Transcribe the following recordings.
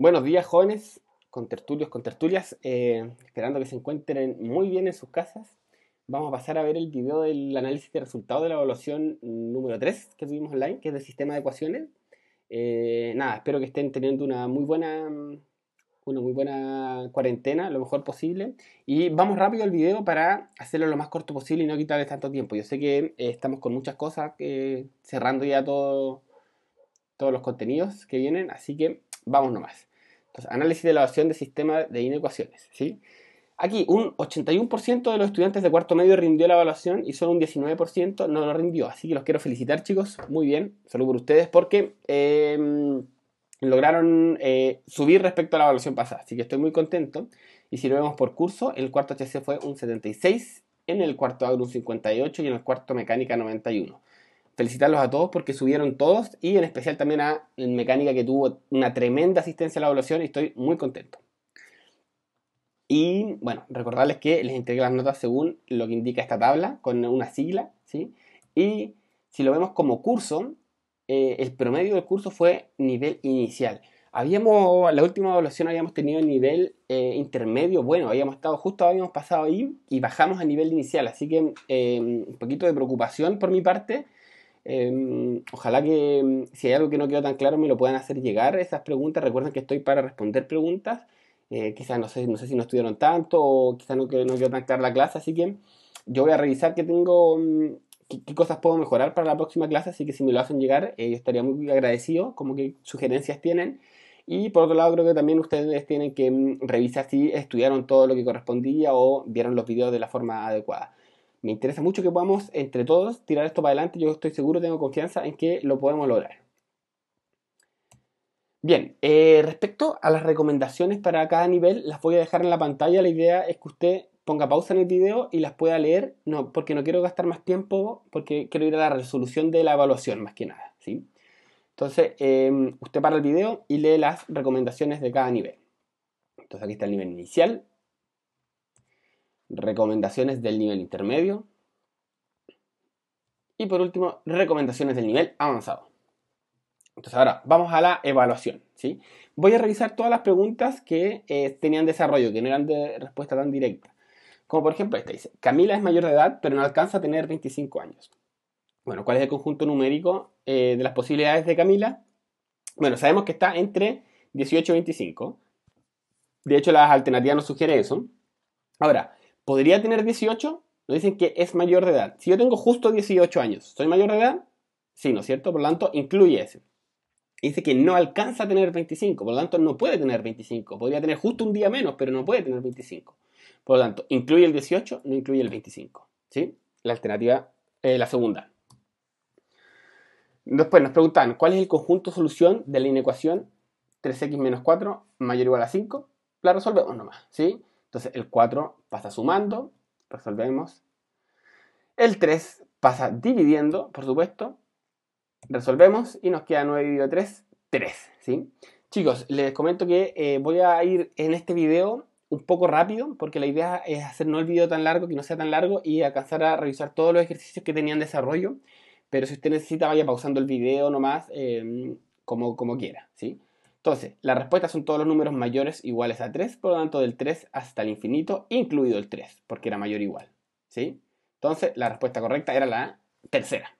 Buenos días, jóvenes, con tertulios, con tertulias, eh, esperando que se encuentren muy bien en sus casas. Vamos a pasar a ver el video del análisis de resultados de la evaluación número 3 que tuvimos online, que es del sistema de ecuaciones. Eh, nada, espero que estén teniendo una muy buena una muy buena cuarentena, lo mejor posible. Y vamos rápido al video para hacerlo lo más corto posible y no quitarles tanto tiempo. Yo sé que eh, estamos con muchas cosas, cerrando ya todo, todos los contenidos que vienen, así que vamos nomás. Entonces, análisis de evaluación de sistema de inecuaciones. ¿sí? Aquí, un 81% de los estudiantes de cuarto medio rindió la evaluación y solo un 19% no lo rindió. Así que los quiero felicitar, chicos. Muy bien. Salud por ustedes porque em, lograron eh, subir respecto a la evaluación pasada. Así que estoy muy contento. Y si lo vemos por curso, el cuarto HC fue un 76, en el cuarto agro un 58 y en el cuarto mecánica 91 felicitarlos a todos porque subieron todos y en especial también a Mecánica que tuvo una tremenda asistencia a la evaluación y estoy muy contento. Y bueno, recordarles que les entregué las notas según lo que indica esta tabla con una sigla, ¿sí? Y si lo vemos como curso, eh, el promedio del curso fue nivel inicial. Habíamos, la última evaluación habíamos tenido el nivel eh, intermedio, bueno, habíamos estado, justo habíamos pasado ahí y bajamos a nivel inicial, así que eh, un poquito de preocupación por mi parte, Em, ojalá que em, si hay algo que no quedó tan claro me lo puedan hacer llegar esas preguntas. Recuerden que estoy para responder preguntas. Eh, quizás no sé, no sé si no estudiaron tanto o quizás no, no quedó tan clara la clase. Así que yo voy a revisar qué tengo, em, qué, cosas puedo mejorar para la próxima clase. Así que si me lo hacen llegar, eh, yo estaría muy agradecido. Como que sugerencias tienen. Y por otro lado, creo que también ustedes tienen que revisar si estudiaron todo lo que correspondía o vieron los videos de la forma adecuada me interesa mucho que podamos entre todos tirar esto para adelante. Yo estoy seguro, tengo confianza en que lo podemos lograr. Bien, eh, respecto a las recomendaciones para cada nivel, las voy a dejar en la pantalla. La idea es que usted ponga pausa en el video y las pueda leer, no, porque no quiero gastar más tiempo, porque quiero ir a la resolución de la evaluación más que nada. ¿sí? Entonces, em, usted para el video y lee las recomendaciones de cada nivel. Entonces aquí está el nivel inicial, recomendaciones del nivel intermedio y por último, recomendaciones del nivel avanzado. Entonces ahora vamos a la evaluación. ¿sí? Voy a revisar todas las preguntas que eh, tenían desarrollo, que no eran de respuesta tan directa. Como por ejemplo esta dice, Camila es mayor de edad pero no alcanza a tener 25 años. Bueno, ¿cuál es el conjunto numérico eh, de las posibilidades de Camila? Bueno, sabemos que está entre 18 y 25. De hecho, las alternativas nos sugieren eso. Ahora, podría tener 18, nos dicen que es mayor de edad. Si yo tengo justo 18 años, ¿soy mayor de edad? Sí, ¿no es cierto? Por lo tanto, incluye ese. Dice que no alcanza a tener 25, por lo tanto no puede tener 25. Podría tener justo un día menos, pero no puede tener 25. Por lo tanto, incluye el 18, no incluye el 25. ¿Sí? La alternativa, eh, la segunda. Después nos preguntan, ¿cuál es el conjunto solución de la inecuación 3x menos 4 mayor o igual a 5? La resolvemos nomás, ¿sí? Entonces el 4 pasa sumando, resolvemos. El 3 pasa dividiendo, por supuesto. Resolvemos y nos queda 9 dividido 3, 3. ¿sí? Chicos, les comento que eh, voy a ir en este video un poco rápido, porque la idea es hacer no el video tan largo, que no sea tan largo, y alcanzar a revisar todos los ejercicios que tenían desarrollo. Pero si usted necesita, vaya pausando el video nomás, eh, como, como quiera, ¿sí? Entonces, las respuestas son todos los números mayores iguales a 3, por lo tanto del 3 hasta el infinito, incluido el 3, porque era mayor o igual. ¿sí? Entonces, la respuesta correcta era la tercera.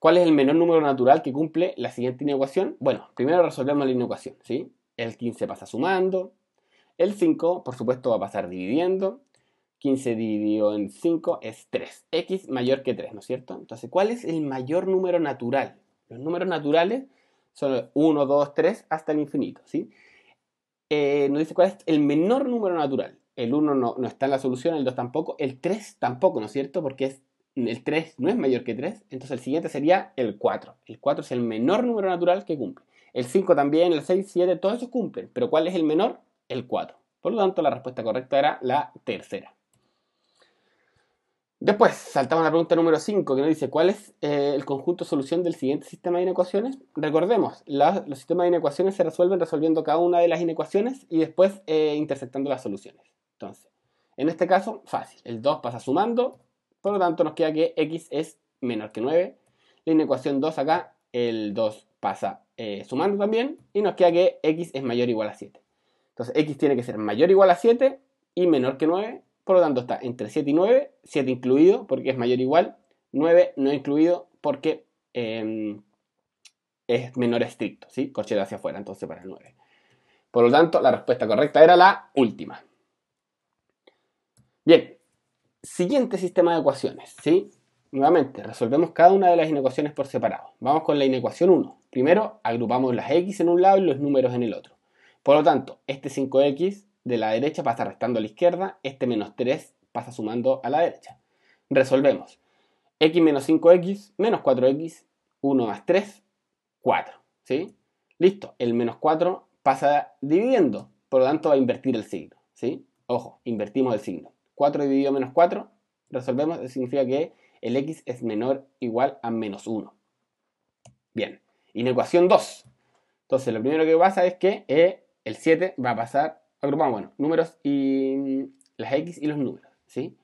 ¿Cuál es el menor número natural que cumple la siguiente inecuación? Bueno, primero resolvemos la inecuación. ¿sí? El 15 pasa sumando, el 5, por supuesto, va a pasar dividiendo. 15 dividido en 5 es 3. X mayor que 3, ¿no es cierto? Entonces, ¿cuál es el mayor número natural? Los números naturales son 1, 2, 3 hasta el infinito, ¿sí? Eh, nos dice cuál es el menor número natural. El 1 no, está en la solución, el 2 tampoco, el 3 tampoco, ¿no es cierto? Porque es, el 3 no es mayor que 3, entonces el siguiente sería el 4. El 4 es el menor número natural que cumple. El 5 también, el 6, 7, todos esos cumplen. Pero ¿cuál es el menor? El 4. Por lo tanto, la respuesta correcta era la tercera. Después, saltamos a la pregunta número 5, que nos dice, ¿cuál es eh, el conjunto solución del siguiente sistema de inecuaciones? Recordemos, los sistemas de inecuaciones se resuelven resolviendo cada una de las inecuaciones y después eh, intersectando las soluciones. Entonces, en este caso, fácil. El 2 pasa sumando, por lo tanto nos queda que x es menor que 9. La inecuación 2 acá, el 2 pasa eh, sumando también y nos queda que x es mayor o igual a 7. Entonces x tiene que ser mayor o igual a 7 y menor que 9, por lo tanto está entre 7 y 9, 7 incluido porque es mayor o igual, 9 no incluido porque em, es menor estricto, ¿sí? Corchete hacia afuera, entonces para el 9. Por lo tanto, la respuesta correcta era la última. Bien, siguiente sistema de ecuaciones, ¿sí? Nuevamente, resolvemos cada una de las inecuaciones por separado. Vamos con la inecuación 1. Primero, agrupamos las x en un lado y los números en el otro. Por lo tanto, este 5x de la derecha pasa restando a la izquierda, este menos 3 pasa sumando a la derecha. Resolvemos. x menos 5x menos 4x, 1 más 3, 4. ¿Sí? Listo, el menos 4 pasa dividiendo, por lo tanto va a invertir el signo. ¿Sí? Ojo, invertimos el signo. 4 dividido menos 4, resolvemos, significa que el x es menor o igual a menos 1. Bien, inecuación 2. Entonces, lo primero que pasa es que eh, el 7 va a pasar, agrupamos, bueno, números y las x y los números, ¿sí?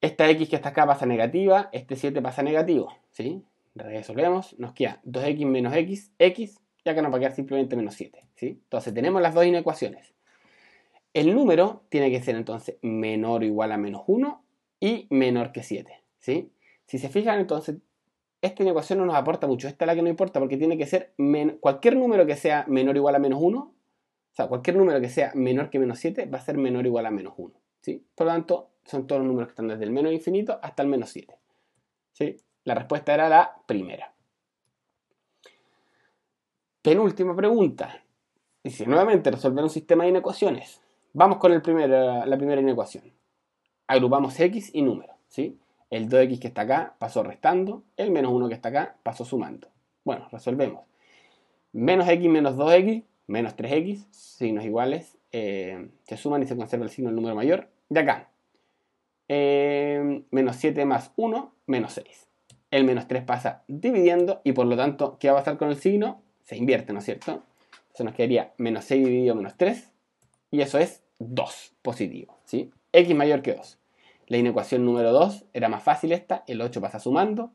Esta x que está acá pasa negativa, este 7 pasa negativo, ¿sí? Resolvemos, nos queda 2x menos x, x, y acá nos va a quedar simplemente menos 7, ¿sí? Entonces, tenemos las dos inecuaciones. El número tiene que ser entonces menor o igual a menos 1 y menor que 7. ¿sí? Si se fijan, entonces, esta inecuación no nos aporta mucho. Esta es la que no importa porque tiene que ser cualquier número que sea menor o igual a menos 1, o sea, cualquier número que sea menor que menos 7 va a ser menor o igual a menos 1. ¿sí? Por lo tanto, son todos los números que están desde el menos infinito hasta el menos 7. ¿sí? La respuesta era la primera. Penúltima pregunta. Dice, nuevamente resolver un sistema de inecuaciones. Vamos con el la primera inecuación agrupamos x y números, ¿sí? El 2x que está acá pasó restando, el menos 1 que está acá pasó sumando. Bueno, resolvemos. Menos x menos 2x, menos 3x, signos iguales, eh, se suman y se conserva el signo del número mayor. De acá, eh, menos 7 más 1, menos 6. El menos 3 pasa dividiendo y por lo tanto, ¿qué va a pasar con el signo? Se invierte, ¿no es cierto? Entonces nos quedaría menos 6 dividido menos 3 y eso es 2 positivo, ¿sí? x mayor que 2. La inecuación número 2 era más fácil esta, el 8 pasa sumando,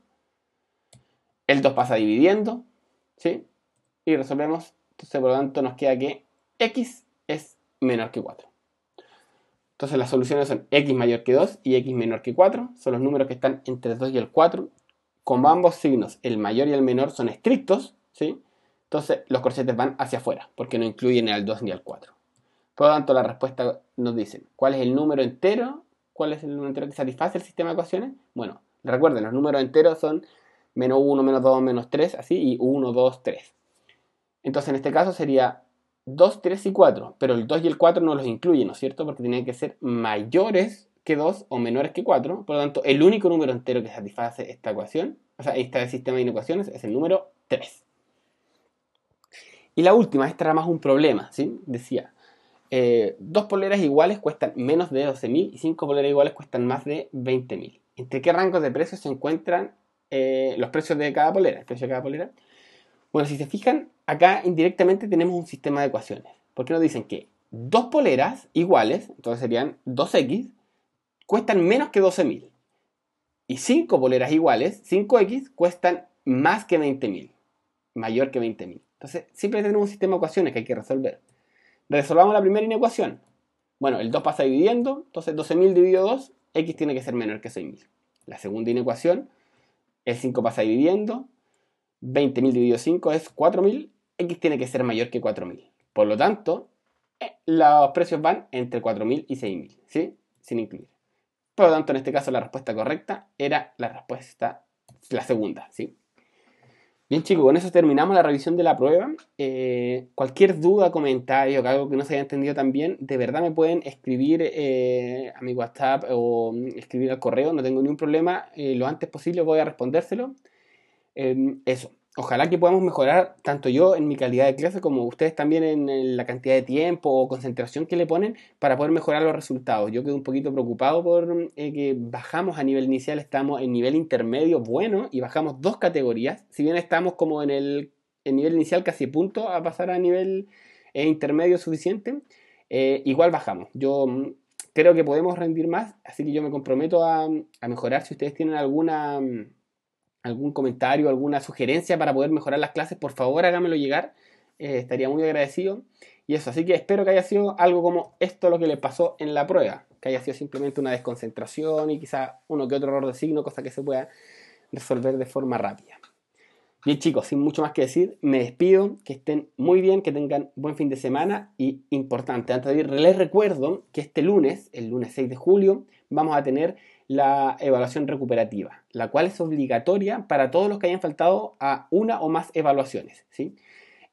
el 2 pasa dividiendo, ¿sí? Y resolvemos, entonces por lo tanto nos queda que x es menor que 4. Entonces las soluciones son x mayor que 2 y x menor que 4, son los números que están entre el 2 y el 4. Como ambos signos, el mayor y el menor, son estrictos, ¿sí? Entonces los corchetes van hacia afuera, porque no incluyen el 2 ni el 4. Por lo tanto, la respuesta nos dice cuál es el número entero, cuál es el número entero que satisface el sistema de ecuaciones. Bueno, recuerden, los números enteros son menos 1, menos 2, menos 3, así, y 1, 2, 3. Entonces, en este caso sería 2, 3 y 4, pero el 2 y el 4 no los incluyen, ¿no es cierto? Porque tienen que ser mayores que 2 o menores que 4. Por lo tanto, el único número entero que satisface esta ecuación, o sea, este sistema de inecuaciones, es el número 3. Y la última, esta era más un problema, ¿sí? Decía, eh, dos poleras iguales cuestan menos de 12.000 y cinco poleras iguales cuestan más de 20.000. ¿Entre qué rangos de precios se encuentran eh, los precios de cada polera? El precio de cada polera. Bueno, si se fijan, acá indirectamente tenemos un sistema de ecuaciones. Porque nos dicen que dos poleras iguales, entonces serían 2x, cuestan menos que 12.000. Y cinco poleras iguales, 5x, cuestan más que 20.000. Mayor que 20.000. Entonces, siempre tenemos un sistema de ecuaciones que hay que resolver. Resolvamos la primera inecuación. Bueno, el 2 pasa dividiendo, entonces 12.000 dividido 2, x tiene que ser menor que 6.000. La segunda inecuación, el 5 pasa dividiendo, 20.000 dividido 5 es 4.000, x tiene que ser mayor que 4.000. Por lo tanto, eh, los precios van entre 4.000 y 6.000, ¿sí? Sin incluir. Por lo tanto, en este caso la respuesta correcta era la respuesta, la segunda, ¿sí? Bien chicos, con eso terminamos la revisión de la prueba. Eh, cualquier duda, comentario, algo que no se haya entendido también, de verdad me pueden escribir eh, a mi WhatsApp o escribir al correo, no tengo ningún problema. Eh, lo antes posible voy a respondérselo. Eso. Ojalá que podamos mejorar tanto yo en mi calidad de clase como ustedes también en, la cantidad de tiempo o concentración que le ponen para poder mejorar los resultados. Yo quedo un poquito preocupado por eh, que bajamos a nivel inicial, estamos en nivel intermedio bueno y bajamos dos categorías. Si bien estamos como en el nivel inicial casi punto a pasar a nivel eh, intermedio suficiente, eh, igual bajamos. Yo mm, creo que podemos rendir más, así que yo me comprometo a, a mejorar si ustedes tienen alguna mm, algún comentario, alguna sugerencia para poder mejorar las clases, por favor hágamelo llegar. Eh, estaría muy agradecido. Y eso, así que espero que haya sido algo como esto lo que le pasó en la prueba, que haya sido simplemente una desconcentración y quizá uno que otro error de signo, cosa que se pueda resolver de forma rápida. Bien chicos, sin mucho más que decir, me despido, que estén muy bien, que tengan buen fin de semana y importante, antes de ir, les recuerdo que este lunes, el lunes 6 de julio, vamos a tener la evaluación recuperativa, la cual es obligatoria para todos los que hayan faltado a una o más evaluaciones. ¿sí?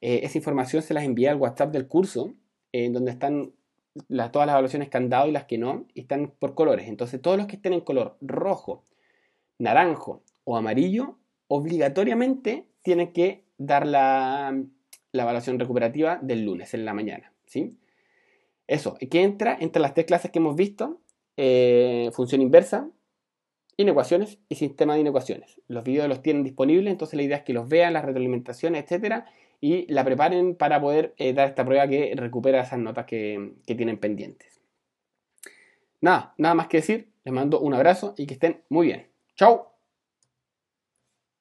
Eh, esa información se las envía al WhatsApp del curso, en donde están todas las evaluaciones que han dado y las que no, y están por colores. Entonces todos los que estén en color rojo, naranjo o amarillo obligatoriamente tiene que dar la, evaluación recuperativa del lunes en la mañana. ¿sí? Eso, ¿qué entra? Entre las tres clases que hemos visto, eh, función inversa, inecuaciones y sistema de inecuaciones. Los videos los tienen disponibles, entonces la idea es que los vean, las retroalimentaciones, etcétera, y la preparen para poder eh, dar esta prueba que recupera esas notas que, que tienen pendientes. Nada, nada más que decir, les mando un abrazo y que estén muy bien. ¡Chao!